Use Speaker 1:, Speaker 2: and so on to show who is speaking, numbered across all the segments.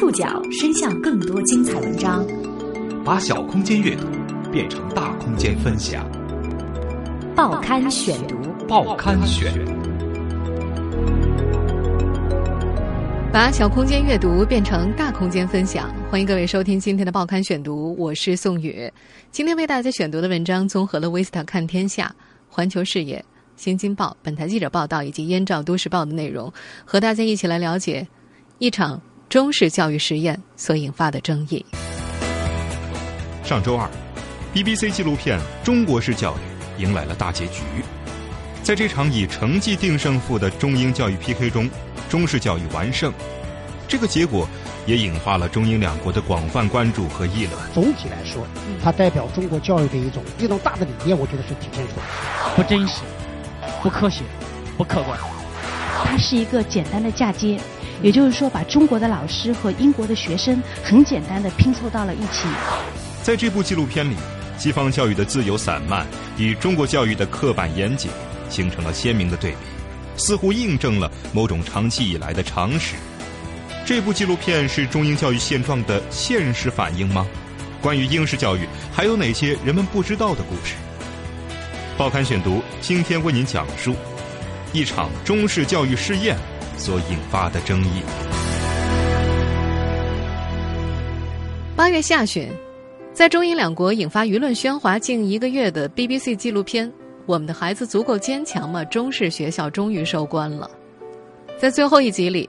Speaker 1: 触角伸向更多精彩文章，
Speaker 2: 把小空间阅读变成大空间分享。
Speaker 1: 报刊选读，
Speaker 2: 报刊选。
Speaker 3: 把小空间阅读变成大空间分享，欢迎各位收听今天的报刊选读，我是宋宇。今天为大家选读的文章综合了《维斯特看天下》、《环球视野》、《新京报》、本台记者报道以及《燕赵都市报》的内容，和大家一起来了解一场中式教育实验所引发的争议。
Speaker 2: 上周二，BBC 纪录片《中国式教育》迎来了大结局。在这场以成绩定胜负的中英教育 PK 中，中式教育完胜。这个结果也引发了中英两国的广泛关注和议论。
Speaker 4: 总体来说，它代表中国教育的一种一种大的理念，我觉得是体现出来。
Speaker 5: 不真实，不科学，不客观。
Speaker 6: 它是一个简单的嫁接，也就是说，把中国的老师和英国的学生很简单的拼凑到了一起。
Speaker 2: 在这部纪录片里，西方教育的自由散漫与中国教育的刻板严谨。形成了鲜明的对比，似乎印证了某种长期以来的常识。这部纪录片是中英教育现状的现实反应吗？关于英式教育，还有哪些人们不知道的故事？报刊选读今天为您讲述一场中式教育试验所引发的争议。
Speaker 3: 八月下旬，在中英两国引发舆论喧哗近一个月的 BBC 纪录片。我们的孩子足够坚强吗？中式学校终于收官了。在最后一集里，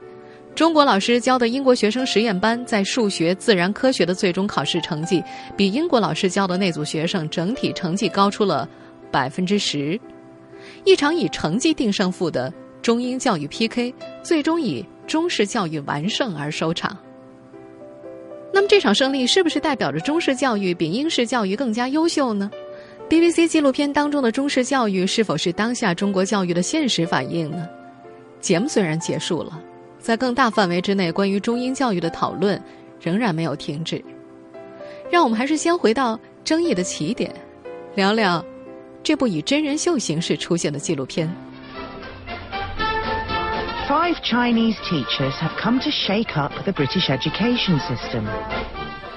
Speaker 3: 中国老师教的英国学生实验班在数学、自然科学的最终考试成绩，比英国老师教的那组学生整体成绩高出了百分之十。一场以成绩定胜负的中英教育 PK，最终以中式教育完胜而收场。那么这场胜利是不是代表着中式教育比英式教育更加优秀呢？BBC 纪录片当中的中式教育是否是当下中国教育的现实反应呢？节目虽然结束了，在更大范围之内，关于中英教育的讨论仍然没有停止。让我们还是先回到争议的起点，聊聊这部以真人秀形式出现的纪录片。
Speaker 7: Five Chinese teachers have come to shake up the British education system.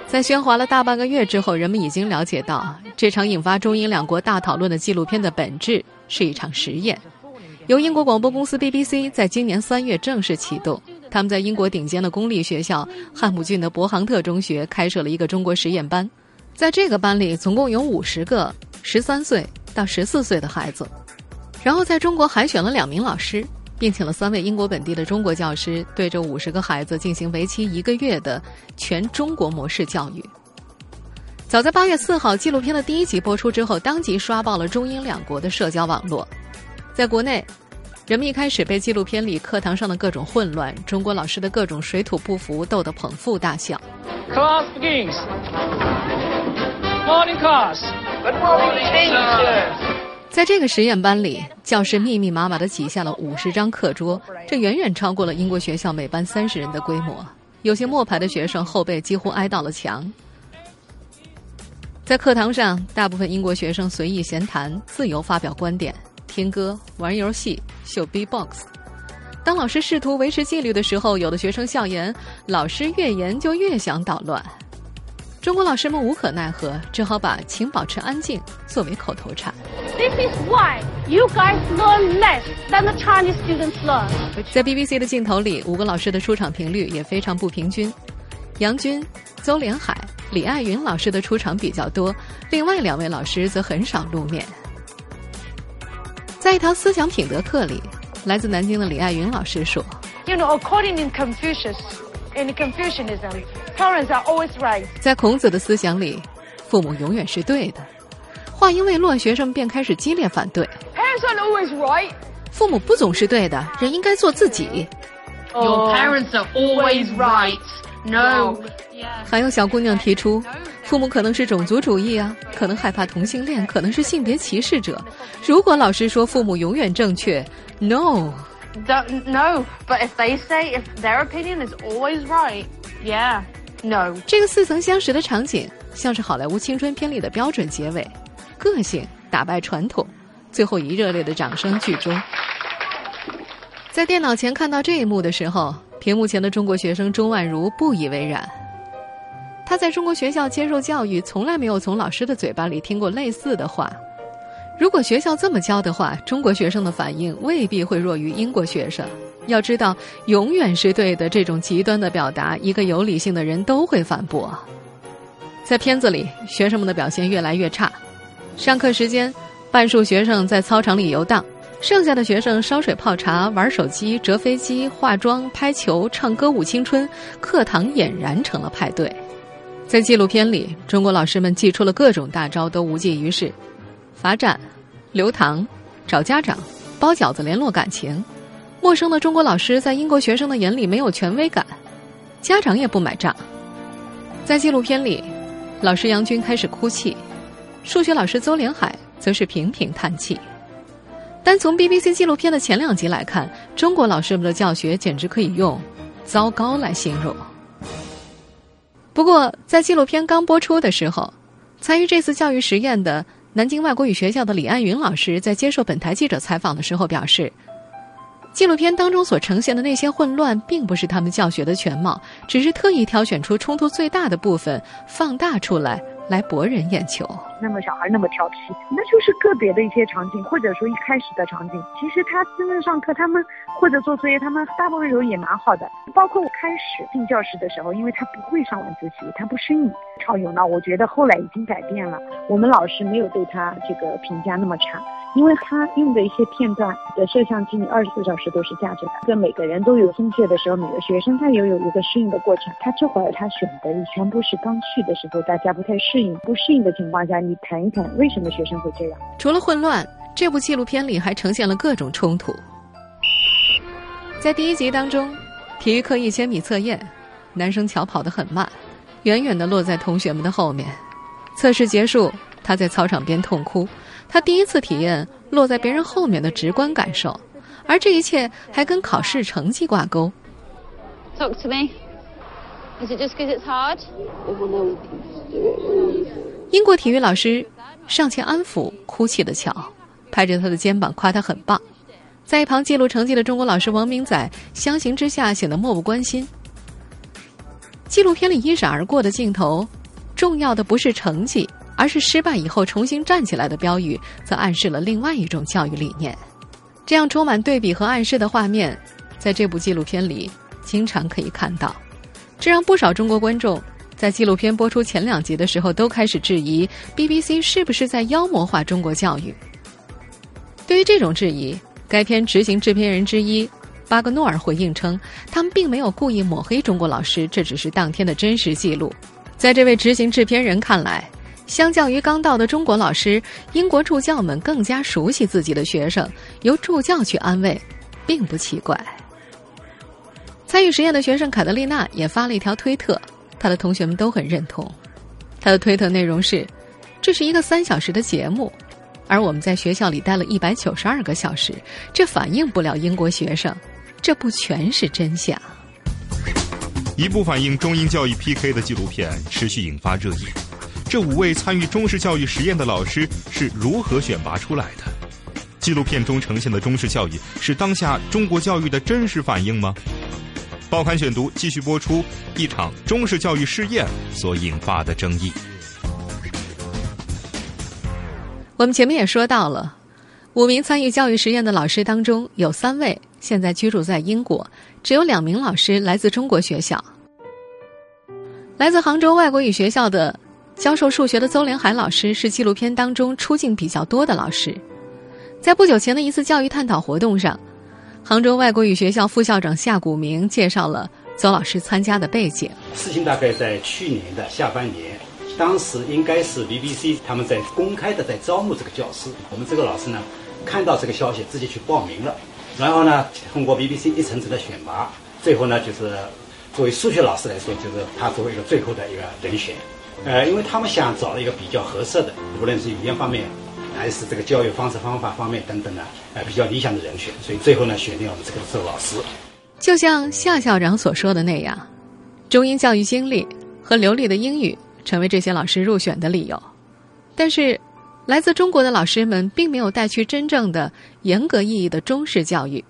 Speaker 3: 在喧哗了大半个月之后，人们已经了解到，这场引发中英两国大讨论的纪录片的本质是一场实验。由英国广播公司 BBC 在今年三月正式启动，他们在英国顶尖的公立学校汉普郡的博杭特中学开设了一个中国实验班。在这个班里，总共有五十个十三岁到十四岁的孩子，然后在中国海选了两名老师。并请了三位英国本地的中国教师，对这五十个孩子进行为期一个月的全中国模式教育。早在八月四号，纪录片的第一集播出之后，当即刷爆了中英两国的社交网络。在国内，人们一开始被纪录片里课堂上的各种混乱、中国老师的各种水土不服逗得捧腹大笑。
Speaker 5: Class begins. Morning class.
Speaker 8: Good morning, teacher.
Speaker 3: 在这个实验班里，教室密密麻麻的挤下了五十张课桌，这远远超过了英国学校每班三十人的规模。有些末排的学生后背几乎挨到了墙。在课堂上，大部分英国学生随意闲谈，自由发表观点，听歌、玩游戏、秀 B-box。当老师试图维持纪律的时候，有的学生笑言：“老师越严就越想捣乱。”中国老师们无可奈何，只好把“请保持安静”作为口头禅。
Speaker 9: This is why you guys learn less than the Chinese students learn。
Speaker 3: 在 BBC 的镜头里，五个老师的出场频率也非常不平均。杨军、邹连海、李爱云老师的出场比较多，另外两位老师则很少露面。在一堂思想品德课里，来自南京的李爱云老师说
Speaker 9: ：“You know, according to Confucius, in Confucianism。” Parents are always right。
Speaker 3: 在孔子的思想里，父母永远是对的。话音未落，学生们便开始激烈反对。
Speaker 9: Parents are always right。
Speaker 3: 父母不总是对的，人应该做自己。
Speaker 8: Your parents are always right。No。
Speaker 3: 还有小姑娘提出，父母可能是种族主义啊，可能害怕同性恋，可能是性别歧视者。如果老师说父母永远正确，No。
Speaker 9: Don't no. But if they say if their opinion is always right, yeah. No，
Speaker 3: 这个似曾相识的场景，像是好莱坞青春片里的标准结尾，个性打败传统，最后以热烈的掌声剧终。在电脑前看到这一幕的时候屏幕前的中国学生钟万如不以为然。他在中国学校接受教育，从来没有从老师的嘴巴里听过类似的话。如果学校这么教的话，中国学生的反应未必会弱于英国学生。要知道，永远是对的这种极端的表达，一个有理性的人都会反驳。在片子里，学生们的表现越来越差。上课时间，半数学生在操场里游荡，剩下的学生烧水泡茶、玩手机、折飞机、化妆、拍球、唱歌舞青春，课堂俨然成了派对。在纪录片里，中国老师们祭出了各种大招，都无济于事。罚站、留堂、找家长、包饺子联络感情。陌生的中国老师在英国学生的眼里没有权威感，家长也不买账。在纪录片里，老师杨军开始哭泣，数学老师邹连海则是频频叹气。单从 BBC 纪录片的前两集来看，中国老师们的教学简直可以用“糟糕”来形容。不过，在纪录片刚播出的时候，参与这次教育实验的。南京外国语学校的李爱云老师在接受本台记者采访的时候表示，纪录片当中所呈现的那些混乱，并不是他们教学的全貌，只是特意挑选出冲突最大的部分，放大出来。来博人眼球。
Speaker 10: 那么小孩那么调皮，那就是个别的一些场景，或者说一开始的场景。其实他真正上课，他们或者做作业，他们大部分时候也蛮好的。包括我开始进教室的时候，因为他不会上晚自习，他不适应，吵有闹。我觉得后来已经改变了，我们老师没有对他这个评价那么差。因为他用的一些片段的摄像机，你二十四小时都是架着的。跟每个人都有松懈的时候，每个学生他也有一个适应的过程。他这会儿他选的全部是刚去的时候，大家不太适应、不适应的情况下，你谈一谈为什么学生会这样？
Speaker 3: 除了混乱，这部纪录片里还呈现了各种冲突。在第一集当中，体育课一千米测验，男生乔跑得很慢，远远地落在同学们的后面。测试结束，他在操场边痛哭。他第一次体验落在别人后面的直观感受，而这一切还跟考试成绩挂钩。
Speaker 9: Talk to me. Is it just because it's hard?
Speaker 3: 英国体育老师上前安抚哭泣的乔，拍着他的肩膀夸他很棒。在一旁记录成绩的中国老师王明仔相形之下显得漠不关心。纪录片里一闪而过的镜头，重要的不是成绩。而是失败以后重新站起来的标语，则暗示了另外一种教育理念。这样充满对比和暗示的画面，在这部纪录片里经常可以看到。这让不少中国观众在纪录片播出前两集的时候都开始质疑 BBC 是不是在妖魔化中国教育。对于这种质疑，该片执行制片人之一巴格诺尔回应称，他们并没有故意抹黑中国老师，这只是当天的真实记录。在这位执行制片人看来。相较于刚到的中国老师，英国助教们更加熟悉自己的学生，由助教去安慰，并不奇怪。参与实验的学生凯德丽娜也发了一条推特，她的同学们都很认同。她的推特内容是：“这是一个三小时的节目，而我们在学校里待了一百九十二个小时，这反映不了英国学生，这不全是真相。”
Speaker 2: 一部反映中英教育 PK 的纪录片持续引发热议。这五位参与中式教育实验的老师是如何选拔出来的？纪录片中呈现的中式教育是当下中国教育的真实反映吗？报刊选读继续播出一场中式教育试验所引发的争议。
Speaker 3: 我们前面也说到了，五名参与教育实验的老师当中，有三位现在居住在英国，只有两名老师来自中国学校。来自杭州外国语学校的。教授数学的邹连海老师是纪录片当中出镜比较多的老师，在不久前的一次教育探讨活动上，杭州外国语学校副校长夏谷明介绍了邹老师参加的背景。
Speaker 11: 事情大概在去年的下半年，当时应该是 BBC 他们在公开的在招募这个教师，我们这个老师呢看到这个消息自己去报名了，然后呢通过 BBC 一层层的选拔，最后呢就是作为数学老师来说，就是他作为一个最后的一个人选。呃，因为他们想找一个比较合适的，无论是语言方面，还是这个教育方式方法方面等等的，呃，比较理想的人选，所以最后呢，选定我们这个周老师。
Speaker 3: 就像夏校长所说的那样，中英教育经历和流利的英语成为这些老师入选的理由。但是，来自中国的老师们并没有带去真正的严格意义的中式教育。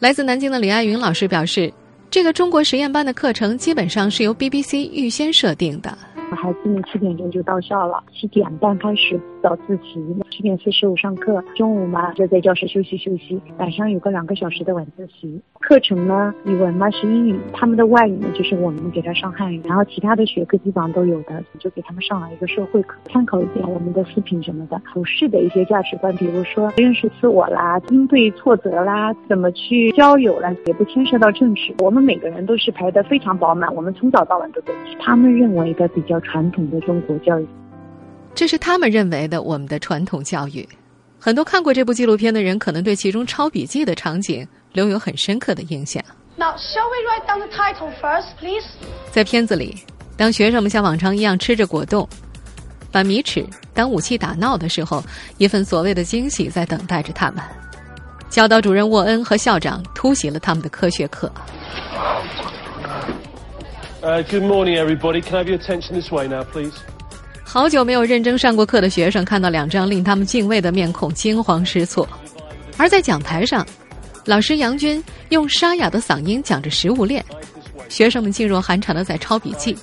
Speaker 3: 来自南京的李爱云老师表示，这个中国实验班的课程基本上是由 BBC 预先设定的。
Speaker 10: 孩子们七点钟就到校了，七点半开始早自习，七点四十五上课，中午嘛就在教室休息休息，晚上有个两个小时的晚自习。课程呢，语文嘛是英语，他们的外语呢就是我们给他上汉语，然后其他的学科基本上都有的，就给他们上了一个社会课，参考一点我们的视频什么的，普世的一些价值观，比如说认识自我啦，应对挫折啦，怎么去交友啦，也不牵涉到政治。我们每个人都是排得非常饱满，我们从早到晚都在。他们认为的比较传统的中国教育，
Speaker 3: 这是他们认为的我们的传统教育。很多看过这部纪录片的人，可能对其中抄笔记的场景。留有很深刻的印象。
Speaker 12: Now, shall we write down the title first, please?
Speaker 3: 在片子里，当学生们像往常一样吃着果冻，把米尺当武器打闹的时候，一份所谓的惊喜在等待着他们。教导主任沃恩和校长突袭了他们的科学课。
Speaker 13: Good morning, everybody. Can I have your attention this way now, please?
Speaker 3: 好久没有认真上过课的学生看到两张令他们敬畏的面孔，惊慌失措。而在讲台上。老师杨军用沙哑的嗓音讲着食物链，学生们噤若寒蝉的在抄笔记，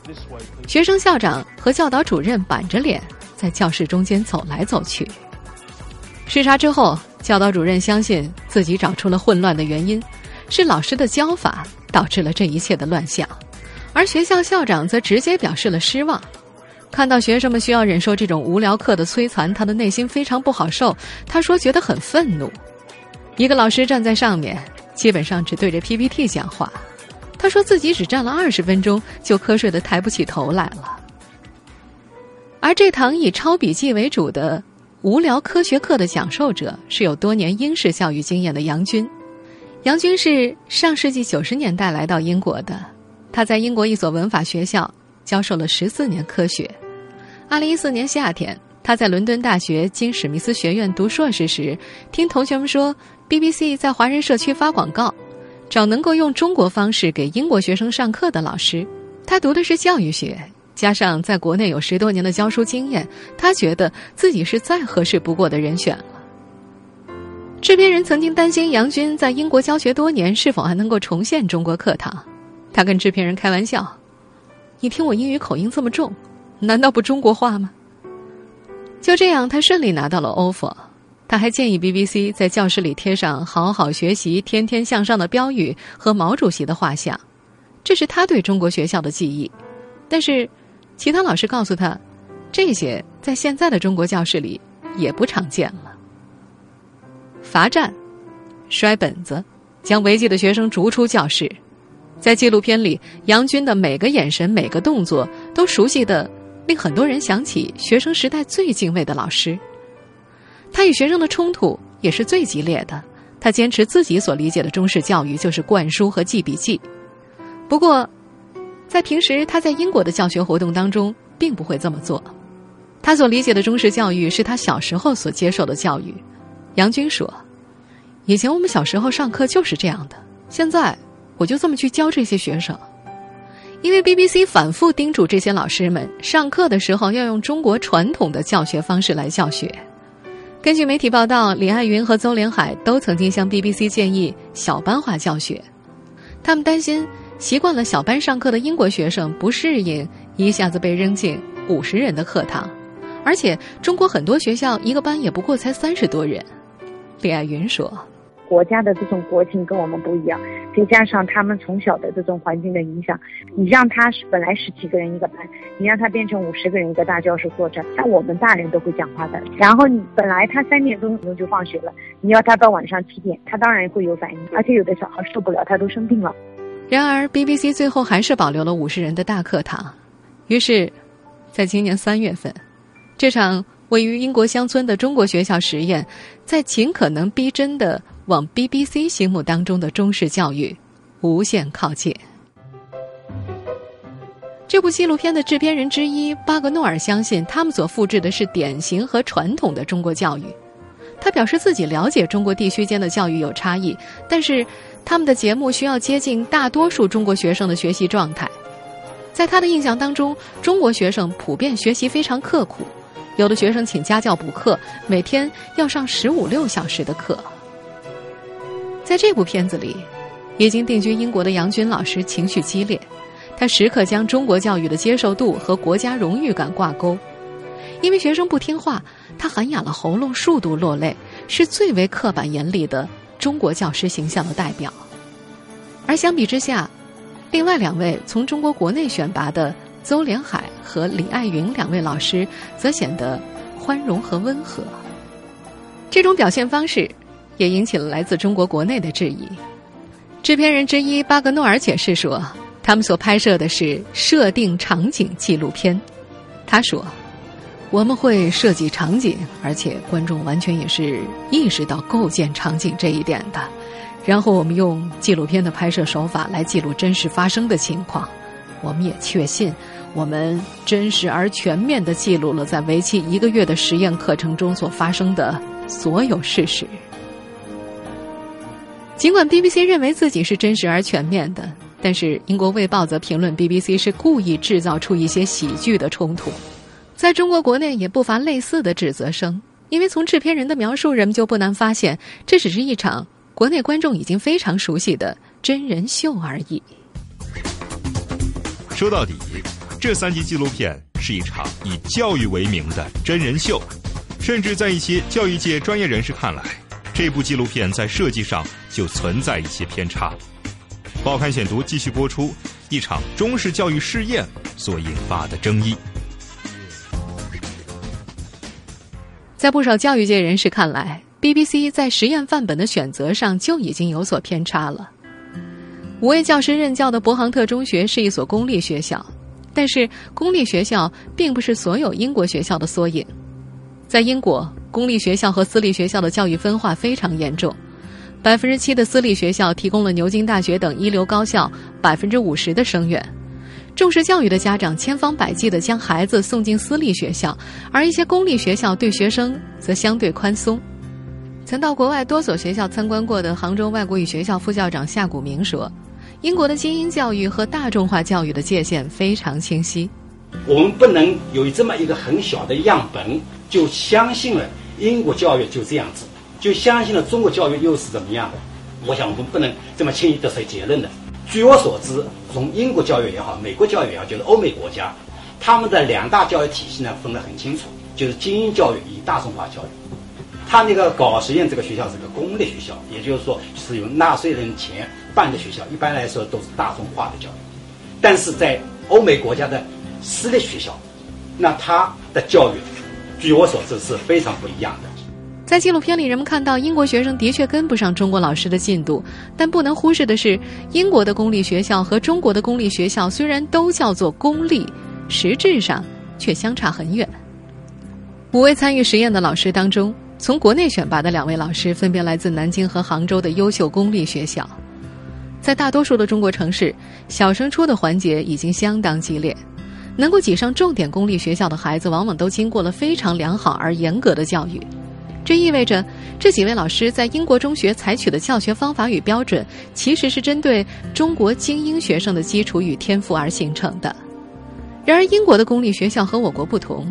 Speaker 3: 学生校长和教导主任板着脸在教室中间走来走去。视察之后，教导主任相信自己找出了混乱的原因，是老师的教法导致了这一切的乱象，而学校校长则直接表示了失望。看到学生们需要忍受这种无聊课的摧残，他的内心非常不好受。他说觉得很愤怒。一个老师站在上面，基本上只对着 PPT 讲话。他说自己只站了二十分钟，就瞌睡的抬不起头来了。而这堂以抄笔记为主的无聊科学课的讲授者，是有多年英式教育经验的杨军。杨军是上世纪九十年代来到英国的，他在英国一所文法学校教授了十四年科学。二零一四年夏天，他在伦敦大学金史密斯学院读硕士时，听同学们说。BBC 在华人社区发广告，找能够用中国方式给英国学生上课的老师。他读的是教育学，加上在国内有十多年的教书经验，他觉得自己是再合适不过的人选了。制片人曾经担心杨军在英国教学多年，是否还能够重现中国课堂。他跟制片人开玩笑：“你听我英语口音这么重，难道不中国话吗？”就这样，他顺利拿到了 offer。他还建议 BBC 在教室里贴上“好好学习，天天向上”的标语和毛主席的画像，这是他对中国学校的记忆。但是，其他老师告诉他，这些在现在的中国教室里也不常见了。罚站、摔本子、将违纪的学生逐出教室，在纪录片里，杨军的每个眼神、每个动作都熟悉的，令很多人想起学生时代最敬畏的老师。他与学生的冲突也是最激烈的。他坚持自己所理解的中式教育就是灌输和记笔记。不过，在平时他在英国的教学活动当中，并不会这么做。他所理解的中式教育是他小时候所接受的教育。杨军说：“以前我们小时候上课就是这样的，现在我就这么去教这些学生。因为 BBC 反复叮嘱这些老师们，上课的时候要用中国传统的教学方式来教学。”根据媒体报道，李爱云和邹连海都曾经向 BBC 建议小班化教学。他们担心习惯了小班上课的英国学生不适应一下子被扔进五十人的课堂，而且中国很多学校一个班也不过才三十多人。李爱云说。
Speaker 10: 国家的这种国情跟我们不一样，再加上他们从小的这种环境的影响，你让他本来十几个人一个班，你让他变成五十个人一个大教室坐着，像我们大人都会讲话的。然后你本来他三点钟就放学了，你要他到晚上七点，他当然会有反应，而且有的小孩受不了，他都生病了。
Speaker 3: 然而，BBC 最后还是保留了五十人的大课堂。于是，在今年三月份，这场位于英国乡村的中国学校实验，在尽可能逼真的。往 BBC 心目当中的中式教育无限靠近。这部纪录片的制片人之一巴格诺尔相信，他们所复制的是典型和传统的中国教育。他表示自己了解中国地区间的教育有差异，但是他们的节目需要接近大多数中国学生的学习状态。在他的印象当中，中国学生普遍学习非常刻苦，有的学生请家教补课，每天要上十五六小时的课。在这部片子里，已经定居英国的杨军老师情绪激烈，他时刻将中国教育的接受度和国家荣誉感挂钩。因为学生不听话，他喊哑了喉咙，数度落泪，是最为刻板严厉的中国教师形象的代表。而相比之下，另外两位从中国国内选拔的邹连海和李爱云两位老师，则显得宽容和温和。这种表现方式，也引起了来自中国国内的质疑。制片人之一巴格诺尔解释说，他们所拍摄的是设定场景纪录片。他说。我们会设计场景，而且观众完全也是意识到构建场景这一点的。然后我们用纪录片的拍摄手法来记录真实发生的情况。我们也确信，我们真实而全面的记录了在为期一个月的实验课程中所发生的所有事实。尽管 BBC 认为自己是真实而全面的，但是英国《卫报》则评论 BBC 是故意制造出一些喜剧的冲突。在中国国内也不乏类似的指责声，因为从制片人的描述，人们就不难发现，这只是一场国内观众已经非常熟悉的真人秀而已。
Speaker 2: 说到底，这三集纪录片是一场以教育为名的真人秀，甚至在一些教育界专业人士看来，这部纪录片在设计上就存在一些偏差。报刊选读继续播出一场中式教育试验所引发的争议。
Speaker 3: 在不少教育界人士看来，BBC 在实验范本的选择上就已经有所偏差了。五位教师任教的伯杭特中学是一所公立学校，但是公立学校并不是所有英国学校的缩影。在英国，公立学校和私立学校的教育分化非常严重，百分之七的私立学校提供了牛津大学等一流高校百分之五十的生源。重视教育的家长千方百计地将孩子送进私立学校，而一些公立学校对学生则相对宽松。曾到国外多所学校参观过的杭州外国语学校副校长夏谷明说：“英国的精英教育和大众化教育的界限非常清晰。
Speaker 11: 我们不能有这么一个很小的样本，就相信了英国教育就这样子，就相信了中国教育又是怎么样的？我想我们不能这么轻易得出结论的。”据我所知，从英国教育也好，美国教育也好，就是欧美国家，他们的两大教育体系呢分得很清楚，就是精英教育与大众化教育。他那个搞实验这个学校是个公立学校，也就是说是用纳税人钱办的学校，一般来说都是大众化的教育。但是在欧美国家的私立学校，那他的教育，据我所知是非常不一样的。
Speaker 3: 在纪录片里，人们看到英国学生的确跟不上中国老师的进度，但不能忽视的是，英国的公立学校和中国的公立学校虽然都叫做公立，实质上却相差很远。五位参与实验的老师当中，从国内选拔的两位老师分别来自南京和杭州的优秀公立学校。在大多数的中国城市，小升初的环节已经相当激烈，能够挤上重点公立学校的孩子，往往都经过了非常良好而严格的教育。这意味着，这几位老师在英国中学采取的教学方法与标准，其实是针对中国精英学生的基础与天赋而形成的。然而，英国的公立学校和我国不同，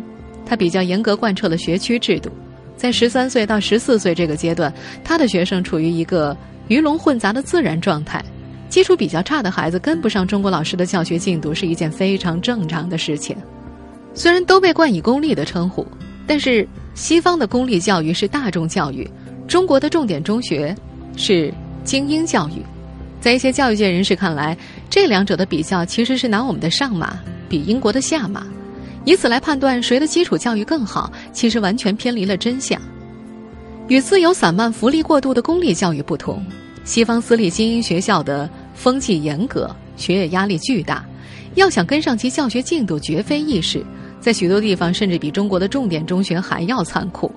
Speaker 3: 它比较严格贯彻了学区制度。在十三岁到十四岁这个阶段，他的学生处于一个鱼龙混杂的自然状态，基础比较差的孩子跟不上中国老师的教学进度是一件非常正常的事情。虽然都被冠以公立的称呼，但是。西方的公立教育是大众教育，中国的重点中学是精英教育。在一些教育界人士看来，这两者的比较其实是拿我们的上马比英国的下马，以此来判断谁的基础教育更好，其实完全偏离了真相。与自由散漫、福利过度的公立教育不同，西方私立精英学校的风气严格，学业压力巨大，要想跟上其教学进度，绝非易事。在许多地方，甚至比中国的重点中学还要残酷。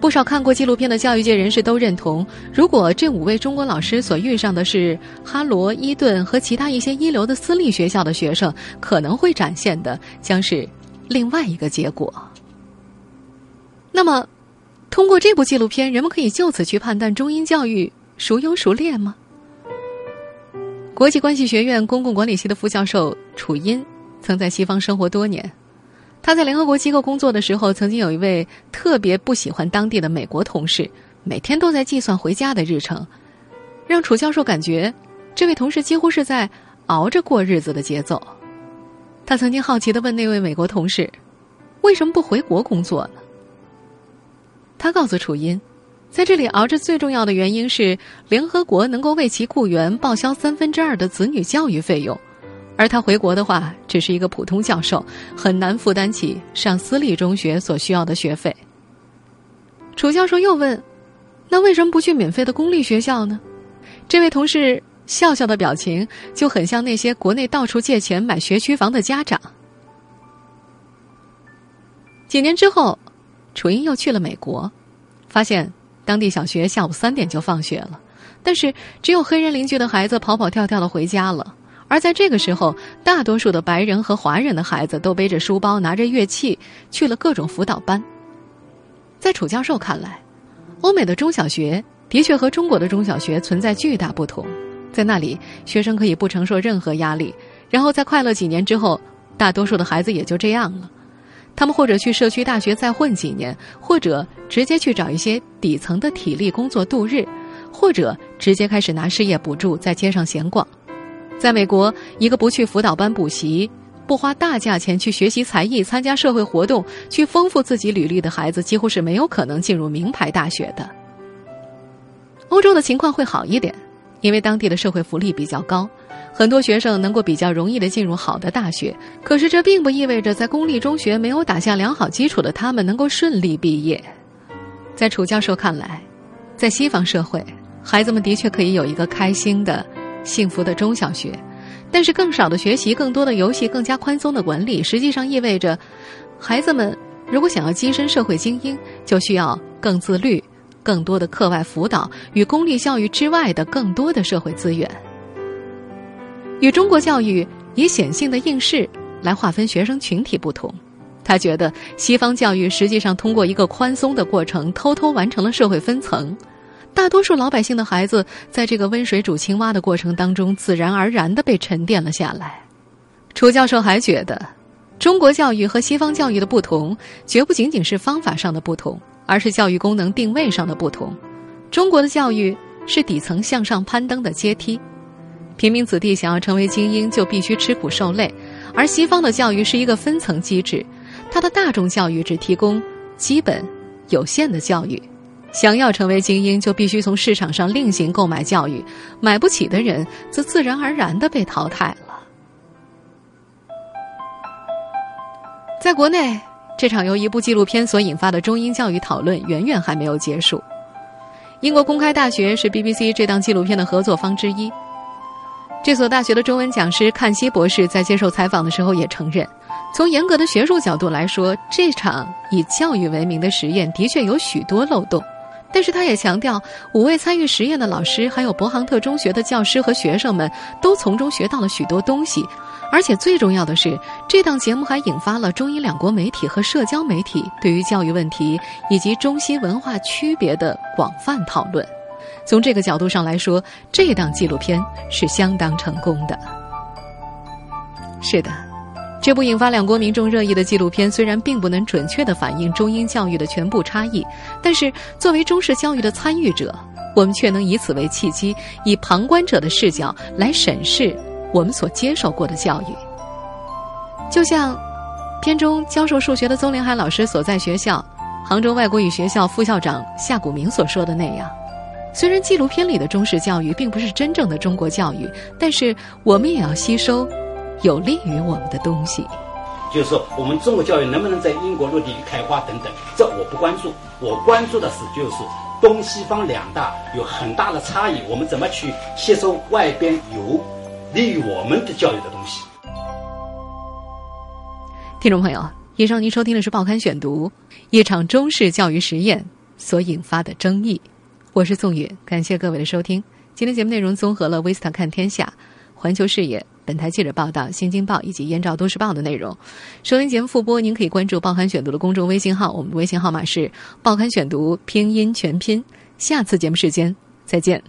Speaker 3: 不少看过纪录片的教育界人士都认同，如果这五位中国老师所遇上的是哈罗、伊顿和其他一些一流的私立学校的学生，可能会展现的将是另外一个结果。那么，通过这部纪录片，人们可以就此去判断中英教育孰优孰劣吗？国际关系学院公共管理系的副教授楚音曾在西方生活多年。他在联合国机构工作的时候，曾经有一位特别不喜欢当地的美国同事，每天都在计算回家的日程。让楚教授感觉，这位同事几乎是在熬着过日子的节奏。他曾经好奇的问那位美国同事：“为什么不回国工作呢？”他告诉楚音，在这里熬着最重要的原因是联合国能够为其雇员报销三分之二的子女教育费用，而他回国的话只是一个普通教授，很难负担起上私立中学所需要的学费。楚教授又问：“那为什么不去免费的公立学校呢？”这位同事笑笑的表情就很像那些国内到处借钱买学区房的家长。几年之后。楚英又去了美国，发现当地小学下午三点就放学了，但是只有黑人邻居的孩子跑跑跳跳的回家了。而在这个时候，大多数的白人和华人的孩子都背着书包，拿着乐器去了各种辅导班。在楚教授看来，欧美的中小学的确和中国的中小学存在巨大不同。在那里，学生可以不承受任何压力，然后在快乐几年之后，大多数的孩子也就这样了。他们或者去社区大学再混几年，或者直接去找一些底层的体力工作度日，或者直接开始拿失业补助在街上闲逛。在美国，一个不去辅导班补习、不花大价钱去学习才艺、参加社会活动、去丰富自己履历的孩子，几乎是没有可能进入名牌大学的。欧洲的情况会好一点，因为当地的社会福利比较高。很多学生能够比较容易的进入好的大学，可是这并不意味着在公立中学没有打下良好基础的他们能够顺利毕业。在楚教授看来，在西方社会，孩子们的确可以有一个开心的、幸福的中小学，但是更少的学习、更多的游戏、更加宽松的管理，实际上意味着，孩子们如果想要跻身社会精英，就需要更自律、更多的课外辅导与公立教育之外的更多的社会资源。与中国教育以显性的应试来划分学生群体不同，他觉得西方教育实际上通过一个宽松的过程，偷偷完成了社会分层。大多数老百姓的孩子在这个温水煮青蛙的过程当中，自然而然的被沉淀了下来。楚教授还觉得，中国教育和西方教育的不同，绝不仅仅是方法上的不同，而是教育功能定位上的不同。中国的教育是底层向上攀登的阶梯。平民子弟想要成为精英，就必须吃苦受累；而西方的教育是一个分层机制，它的大众教育只提供基本、有限的教育。想要成为精英，就必须从市场上另行购买教育，买不起的人则自然而然的被淘汰了。在国内，这场由一部纪录片所引发的中英教育讨论远远还没有结束。英国公开大学是 BBC 这档纪录片的合作方之一。这所大学的中文讲师看西博士在接受采访的时候也承认，从严格的学术角度来说，这场以教育为名的实验的确有许多漏洞。但是他也强调，五位参与实验的老师，还有伯杭特中学的教师和学生们，都从中学到了许多东西。而且最重要的是，这档节目还引发了中英两国媒体和社交媒体对于教育问题以及中西文化区别的广泛讨论。从这个角度上来说，这档纪录片是相当成功的。是的，这部引发两国民众热议的纪录片虽然并不能准确的反映中英教育的全部差异，但是作为中式教育的参与者，我们却能以此为契机，以旁观者的视角来审视我们所接受过的教育。就像片中教授数学的宗林海老师所在学校——杭州外国语学校副校长夏谷明所说的那样。虽然纪录片里的中式教育并不是真正的中国教育，但是我们也要吸收有利于我们的东西。
Speaker 11: 就是说，我们中国教育能不能在英国落地开花等等，这我不关注。我关注的是，就是东西方两大有很大的差异，我们怎么去吸收外边有利于我们的教育的东西？
Speaker 3: 听众朋友，以上您收听的是《报刊选读》，一场中式教育实验所引发的争议。我是宋宇，感谢各位的收听。今天节目内容综合了《Vista 看天下》、《环球视野》、本台记者报道、《新京报》以及《燕赵都市报》的内容。收听节目复播，您可以关注“报刊选读”的公众微信号，我们的微信号码是“报刊选读”拼音全拼。下次节目时间再见。